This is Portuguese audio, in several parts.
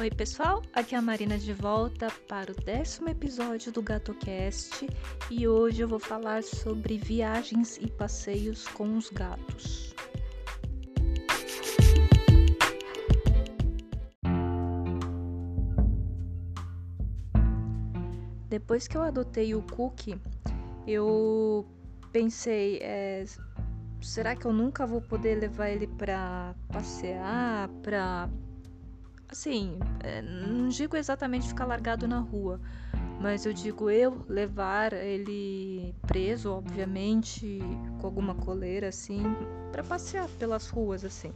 Oi, pessoal, aqui é a Marina de volta para o décimo episódio do GatoCast e hoje eu vou falar sobre viagens e passeios com os gatos. Depois que eu adotei o Cookie, eu pensei, é, será que eu nunca vou poder levar ele para passear, para assim, é, não digo exatamente ficar largado na rua, mas eu digo eu levar ele preso, obviamente, com alguma coleira assim, para passear pelas ruas assim.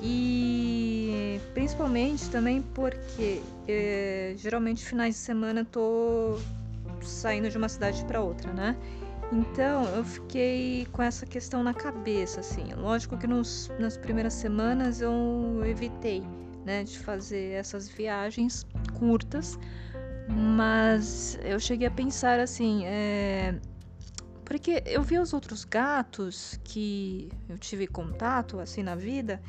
E principalmente também porque é, geralmente finais de semana tô saindo de uma cidade para outra, né? Então eu fiquei com essa questão na cabeça, assim. Lógico que nos, nas primeiras semanas eu evitei, né, de fazer essas viagens curtas, mas eu cheguei a pensar assim, é... porque eu vi os outros gatos que eu tive contato assim na vida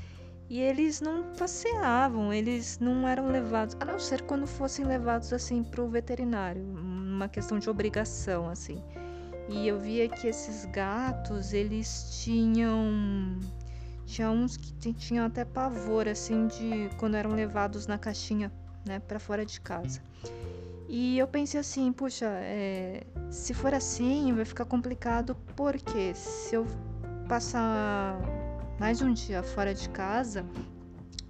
e eles não passeavam, eles não eram levados, a não ser quando fossem levados assim para o veterinário, uma questão de obrigação assim. E eu via que esses gatos, eles tinham tinha uns que tinham até pavor assim de quando eram levados na caixinha, né, para fora de casa. E eu pensei assim, puxa, é, se for assim vai ficar complicado porque se eu passar mais um dia fora de casa,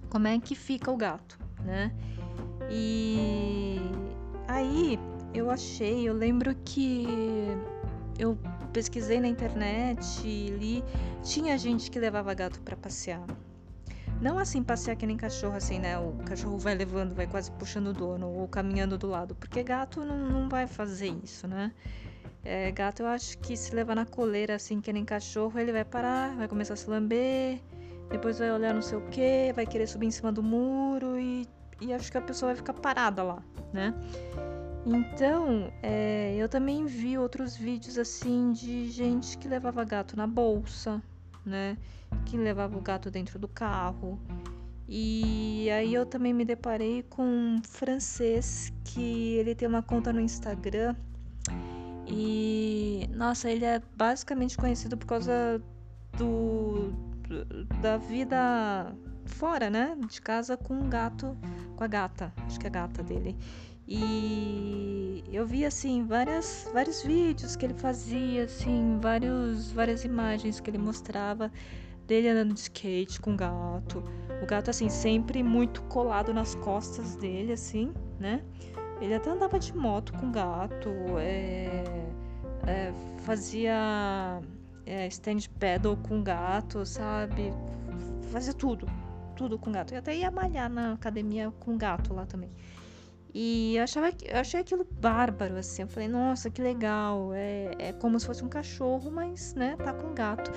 como é que fica o gato, né? E aí eu achei, eu lembro que eu pesquisei na internet, li, tinha gente que levava gato para passear. Não assim passear que nem cachorro, assim, né? O cachorro vai levando, vai quase puxando o dono, ou caminhando do lado, porque gato não, não vai fazer isso, né? É, gato eu acho que se levar na coleira assim que nem cachorro, ele vai parar, vai começar a se lamber, depois vai olhar não sei o que, vai querer subir em cima do muro e, e acho que a pessoa vai ficar parada lá, né? Então, é, eu também vi outros vídeos assim de gente que levava gato na bolsa, né? Que levava o gato dentro do carro. E aí eu também me deparei com um francês que ele tem uma conta no Instagram. E nossa, ele é basicamente conhecido por causa do da vida fora, né? De casa com um gato, com a gata, acho que é a gata dele. E eu vi assim várias, vários vídeos que ele fazia, assim, vários, várias imagens que ele mostrava dele andando de skate com o gato. O gato assim sempre muito colado nas costas dele, assim, né? Ele até andava de moto com o gato, é, é, fazia é, stand paddle com o gato, sabe? Fazia tudo, tudo com o gato. E até ia malhar na academia com o gato lá também. E eu, achava, eu achei aquilo bárbaro, assim. Eu falei, nossa, que legal. É, é como se fosse um cachorro, mas, né, tá com gato.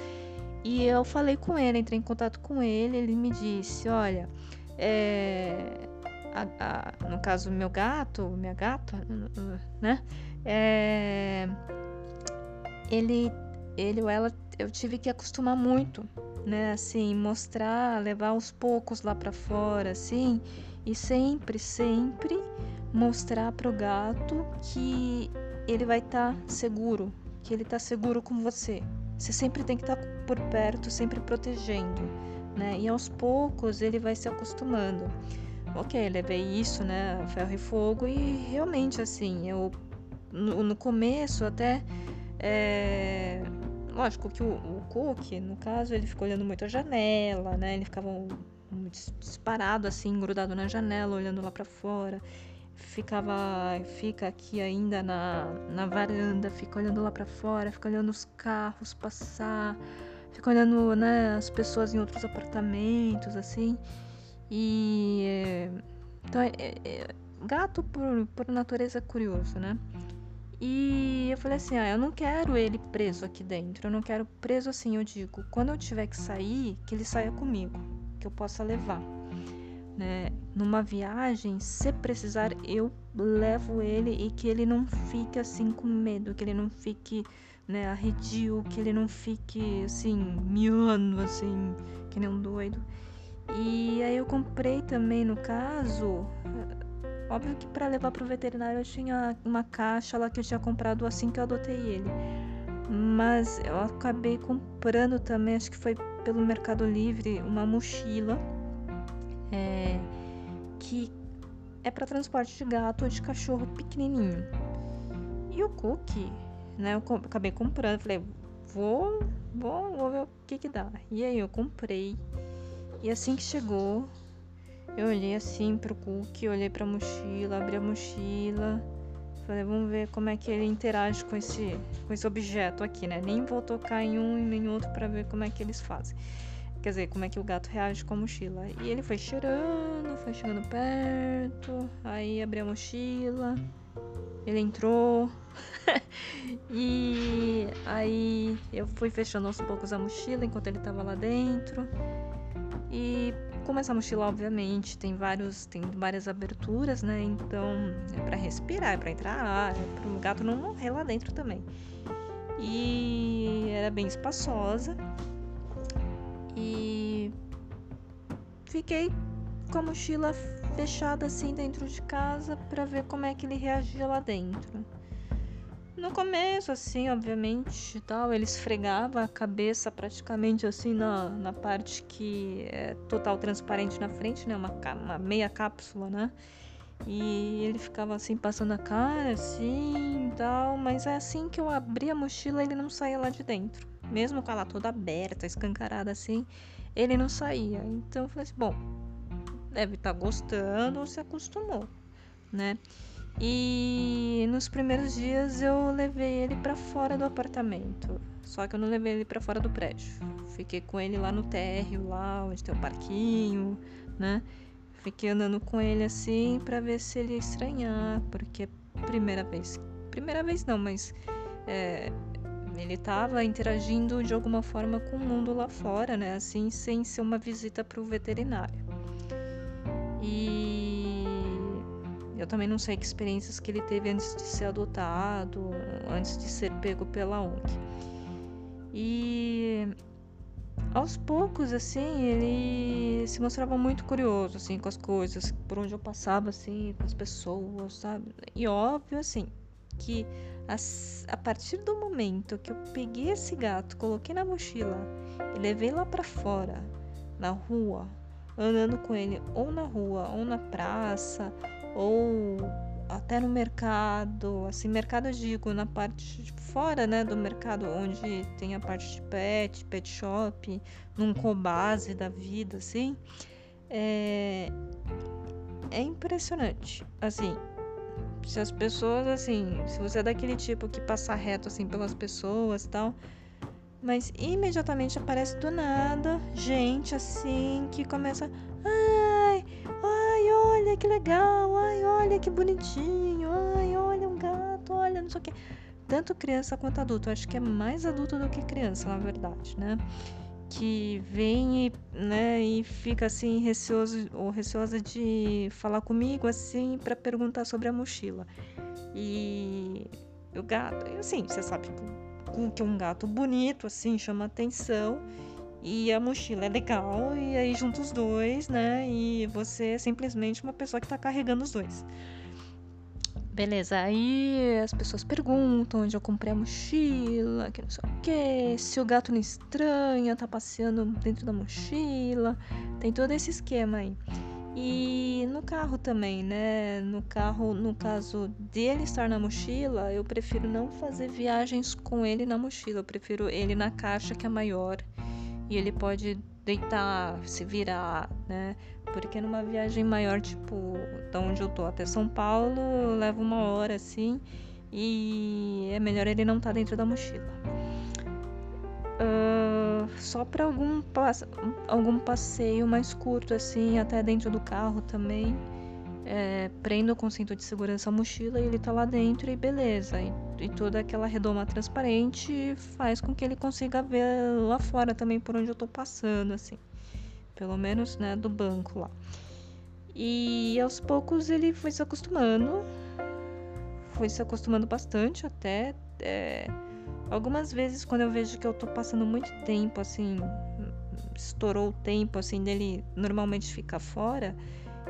E eu falei com ele, entrei em contato com ele. Ele me disse: Olha, é, a, a, no caso, meu gato, minha gata, né? É, ele, ele ou ela, eu tive que acostumar muito, né? Assim, mostrar, levar aos poucos lá para fora, assim e sempre, sempre mostrar pro gato que ele vai estar tá seguro, que ele está seguro com você. Você sempre tem que estar tá por perto, sempre protegendo, né? E aos poucos ele vai se acostumando. Ok, levei isso, né? Ferro e fogo e realmente assim, eu no, no começo até é, lógico que o, o Cook, no caso, ele ficou olhando muito a janela, né? Ele ficava disparado assim, grudado na janela, olhando lá para fora. Ficava, fica aqui ainda na, na varanda, fica olhando lá para fora, fica olhando os carros passar, fica olhando, né, as pessoas em outros apartamentos, assim. E então, é, é, gato por, por natureza é curioso, né? E eu falei assim: ah, eu não quero ele preso aqui dentro. Eu não quero preso assim. Eu digo: quando eu tiver que sair, que ele saia comigo que eu possa levar. Né? Numa viagem, se precisar, eu levo ele e que ele não fique assim com medo, que ele não fique né, arredio, que ele não fique assim, miando, assim, que nem um doido. E aí eu comprei também, no caso, óbvio que para levar pro veterinário eu tinha uma caixa lá que eu tinha comprado assim que eu adotei ele. Mas eu acabei comprando também, acho que foi pelo Mercado Livre, uma mochila é, que é para transporte de gato ou de cachorro pequenininho. E o cookie, né? Eu acabei comprando, falei, vou, vou, vou ver o que que dá. E aí eu comprei. E assim que chegou, eu olhei assim pro cookie, olhei pra mochila, abri a mochila. Falei, vamos ver como é que ele interage com esse, com esse objeto aqui, né? Nem vou tocar em um e nem outro para ver como é que eles fazem. Quer dizer, como é que o gato reage com a mochila. E ele foi cheirando, foi chegando perto, aí abri a mochila, ele entrou. e aí eu fui fechando aos poucos a mochila enquanto ele tava lá dentro. E como essa mochila, obviamente, tem vários, tem várias aberturas, né? Então é para respirar, é para entrar ar, é para o gato não morrer lá dentro também. E era bem espaçosa. E fiquei com a mochila fechada assim dentro de casa para ver como é que ele reagia lá dentro. No começo, assim, obviamente, tal, ele esfregava a cabeça praticamente assim na, na parte que é total transparente na frente, né? Uma, uma meia cápsula, né? E ele ficava assim, passando a cara, assim, tal. Mas é assim que eu abri a mochila, ele não saía lá de dentro mesmo com ela toda aberta, escancarada assim, ele não saía. Então eu falei assim, bom, deve estar tá gostando ou se acostumou, né? E nos primeiros dias eu levei ele para fora do apartamento. Só que eu não levei ele para fora do prédio. Fiquei com ele lá no térreo, lá onde tem o parquinho, né? Fiquei andando com ele assim para ver se ele ia estranhar, porque primeira vez, primeira vez não, mas é, ele estava interagindo de alguma forma com o mundo lá fora, né? Assim, sem ser uma visita para o veterinário. E eu também não sei que experiências que ele teve antes de ser adotado, antes de ser pego pela ONG. E aos poucos, assim, ele se mostrava muito curioso, assim, com as coisas, por onde eu passava, assim, com as pessoas, sabe? E óbvio, assim, que a partir do momento que eu peguei esse gato, coloquei na mochila e levei lá para fora, na rua, andando com ele ou na rua, ou na praça, ou até no mercado, assim, mercado eu digo, na parte de fora, né, do mercado, onde tem a parte de pet, pet shop, num cobase da vida, assim, é, é impressionante, assim, se as pessoas, assim, se você é daquele tipo que passa reto, assim, pelas pessoas e tal, mas imediatamente aparece do nada gente, assim, que começa. Ai, ai, olha que legal, ai, olha que bonitinho, ai, olha um gato, olha não sei o que. Tanto criança quanto adulto. Eu acho que é mais adulto do que criança, na verdade, né? Que vem e, né, e fica assim receoso ou receosa de falar comigo assim para perguntar sobre a mochila. E o gato, assim, você sabe que um gato bonito assim chama atenção e a mochila é legal e aí junta os dois, né? E você é simplesmente uma pessoa que tá carregando os dois. Beleza, aí as pessoas perguntam onde eu comprei a mochila, que não sei o que, se o gato não estranha, tá passeando dentro da mochila, tem todo esse esquema aí. E no carro também, né? No carro, no caso dele estar na mochila, eu prefiro não fazer viagens com ele na mochila, eu prefiro ele na caixa que é maior e ele pode deitar, se virar, né? Porque numa viagem maior, tipo, da onde eu tô até São Paulo, leva uma hora assim, e é melhor ele não estar tá dentro da mochila. Uh, só para algum, algum passeio mais curto, assim, até dentro do carro também. É, prendo com cinto de segurança a mochila e ele tá lá dentro e beleza. E, e, toda aquela redoma transparente faz com que ele consiga ver lá fora também por onde eu tô passando, assim pelo menos, né, do banco lá. E aos poucos ele foi se acostumando, foi se acostumando bastante até. É, algumas vezes, quando eu vejo que eu tô passando muito tempo, assim, estourou o tempo assim dele normalmente ficar fora,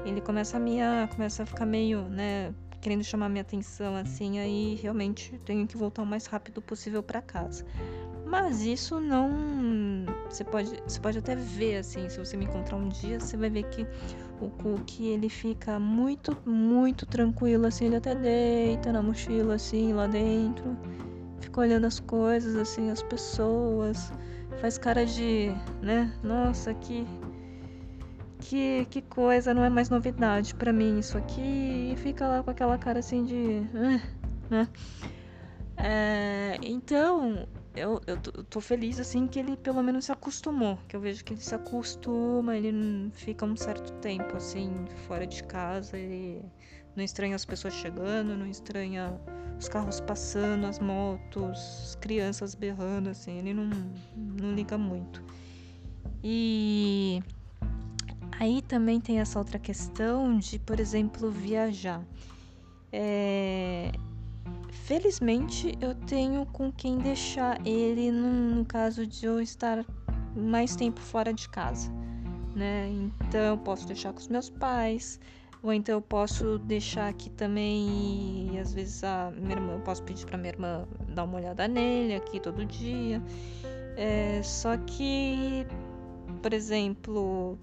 ele começa a minha, começa a ficar meio, né, querendo chamar minha atenção assim, aí realmente tenho que voltar o mais rápido possível para casa. Mas isso não, você pode, você pode até ver assim, se você me encontrar um dia, você vai ver que o Cook ele fica muito, muito tranquilo assim, ele até deita na mochila assim lá dentro, fica olhando as coisas assim, as pessoas, faz cara de, né? Nossa, que que, que coisa, não é mais novidade para mim isso aqui. E fica lá com aquela cara assim de. né? É, então, eu, eu tô, eu, tô, feliz assim que ele pelo menos se acostumou. Que eu vejo que ele se acostuma, ele fica um certo tempo assim, fora de casa, ele não estranha as pessoas chegando, não estranha os carros passando, as motos, as crianças berrando, assim, ele não, não liga muito. E Aí também tem essa outra questão de, por exemplo, viajar. É... Felizmente eu tenho com quem deixar ele no, no caso de eu estar mais tempo fora de casa, né? Então eu posso deixar com os meus pais, ou então eu posso deixar aqui também, e às vezes a minha irmã, eu posso pedir para minha irmã dar uma olhada nele aqui todo dia. É, só que, por exemplo,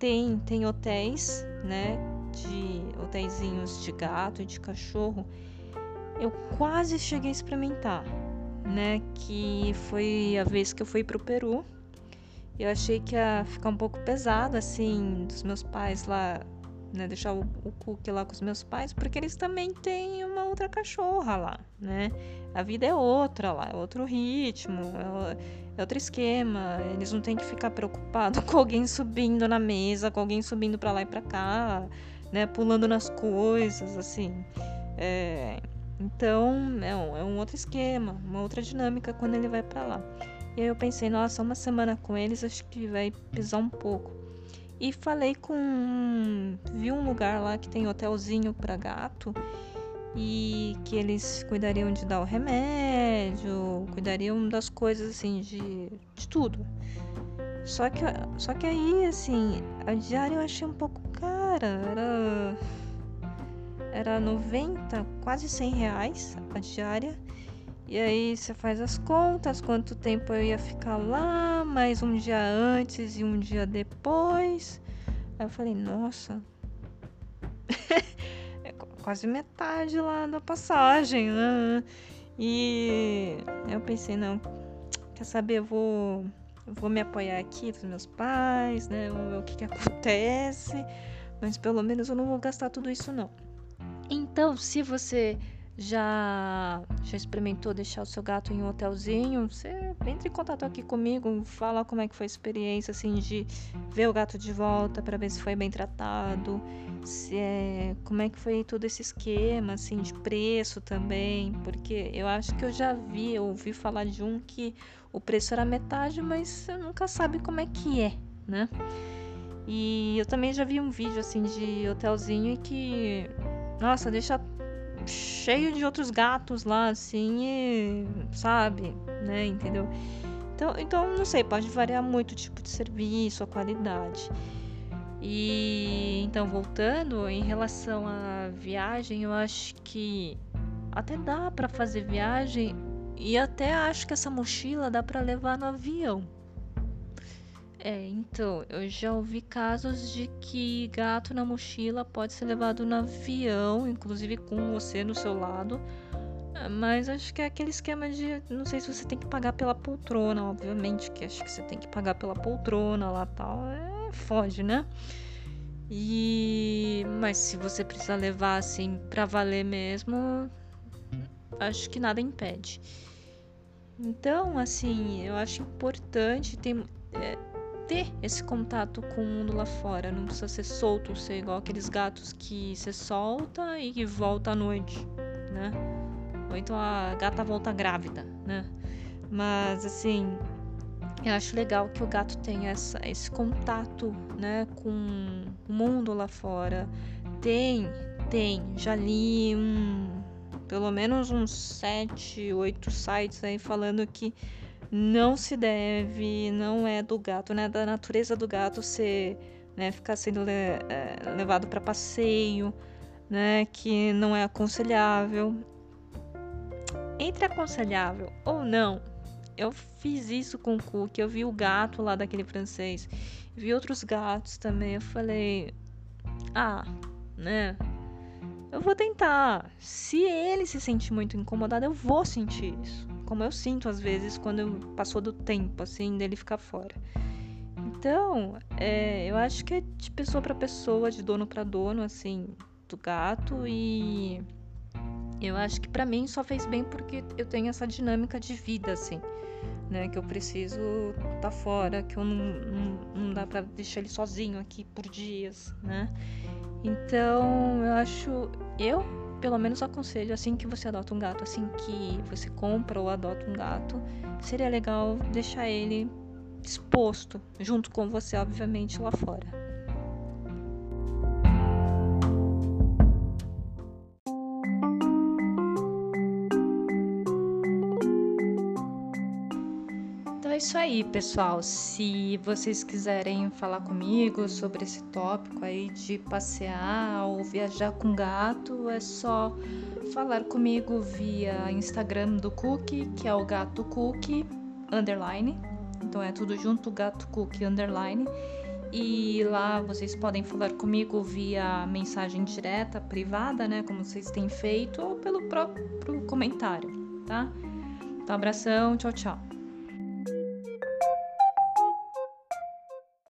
tem, tem hotéis, né? De hotéisinhos de gato e de cachorro. Eu quase cheguei a experimentar, né? Que foi a vez que eu fui pro Peru. Eu achei que ia ficar um pouco pesado, assim, dos meus pais lá, né? Deixar o, o cookie lá com os meus pais, porque eles também têm uma outra cachorra lá, né? A vida é outra lá, é outro ritmo. É, é outro esquema. Eles não têm que ficar preocupados com alguém subindo na mesa, com alguém subindo para lá e para cá, né? Pulando nas coisas, assim. É, então, é um, é um outro esquema, uma outra dinâmica quando ele vai para lá. E aí eu pensei, nossa, uma semana com eles acho que vai pesar um pouco. E falei com. Vi um lugar lá que tem hotelzinho para gato e que eles cuidariam de dar o remédio, cuidariam das coisas assim, de, de tudo. Só que, só que aí, assim, a diária eu achei um pouco cara, era. Era 90, quase 100 reais a diária. E aí você faz as contas, quanto tempo eu ia ficar lá, mais um dia antes e um dia depois. Aí eu falei, nossa. quase metade lá da passagem, né? E eu pensei, não, quer saber, eu vou, eu vou me apoiar aqui dos meus pais, né? Ver o que, que acontece, mas pelo menos eu não vou gastar tudo isso, não. Então, se você já já experimentou deixar o seu gato em um hotelzinho, você entre em contato aqui comigo, fala como é que foi a experiência assim de ver o gato de volta para ver se foi bem tratado, se é, como é que foi todo esse esquema assim de preço também, porque eu acho que eu já vi, eu ouvi falar de um que o preço era metade, mas você nunca sabe como é que é, né? E eu também já vi um vídeo assim de hotelzinho e que nossa, deixa cheio de outros gatos lá, assim, e, sabe, né, entendeu? Então, então, não sei, pode variar muito o tipo de serviço, a qualidade. E então, voltando, em relação à viagem, eu acho que até dá para fazer viagem e até acho que essa mochila dá para levar no avião. É, então, eu já ouvi casos de que gato na mochila pode ser levado no avião, inclusive com você no seu lado. É, mas acho que é aquele esquema de. Não sei se você tem que pagar pela poltrona, obviamente, que acho que você tem que pagar pela poltrona lá tal. É, foge, né? E. Mas se você precisar levar assim pra valer mesmo, acho que nada impede. Então, assim, eu acho importante. Tem, é, ter esse contato com o mundo lá fora. Não precisa ser solto, ser igual aqueles gatos que você solta e que volta à noite, né? Ou então a gata volta grávida, né? Mas assim, eu acho legal que o gato tenha essa, esse contato, né, com o mundo lá fora. Tem, tem. Já li um, pelo menos uns sete, oito sites aí falando que não se deve, não é do gato, né? Da natureza do gato ser, né? Ficar sendo le é, levado para passeio, né? Que não é aconselhável. Entre aconselhável ou não, eu fiz isso com o Cook, eu vi o gato lá daquele francês, vi outros gatos também, eu falei, ah, né? Eu vou tentar. Se ele se sentir muito incomodado, eu vou sentir isso. Como eu sinto às vezes quando passou do tempo, assim, dele ficar fora. Então, é, eu acho que é de pessoa para pessoa, de dono para dono, assim, do gato. E eu acho que para mim só fez bem porque eu tenho essa dinâmica de vida, assim né? Que eu preciso estar tá fora, que eu não, não, não dá para deixar ele sozinho aqui por dias, né? Então, eu acho, eu pelo menos aconselho assim que você adota um gato, assim que você compra ou adota um gato, seria legal deixar ele exposto junto com você, obviamente, lá fora. Isso aí, pessoal. Se vocês quiserem falar comigo sobre esse tópico aí de passear ou viajar com gato, é só falar comigo via Instagram do Cookie, que é o gato Cookie underline. Então é tudo junto, gato Cookie underline. E lá vocês podem falar comigo via mensagem direta, privada, né? Como vocês têm feito, ou pelo próprio comentário, tá? Então, abração, tchau, tchau.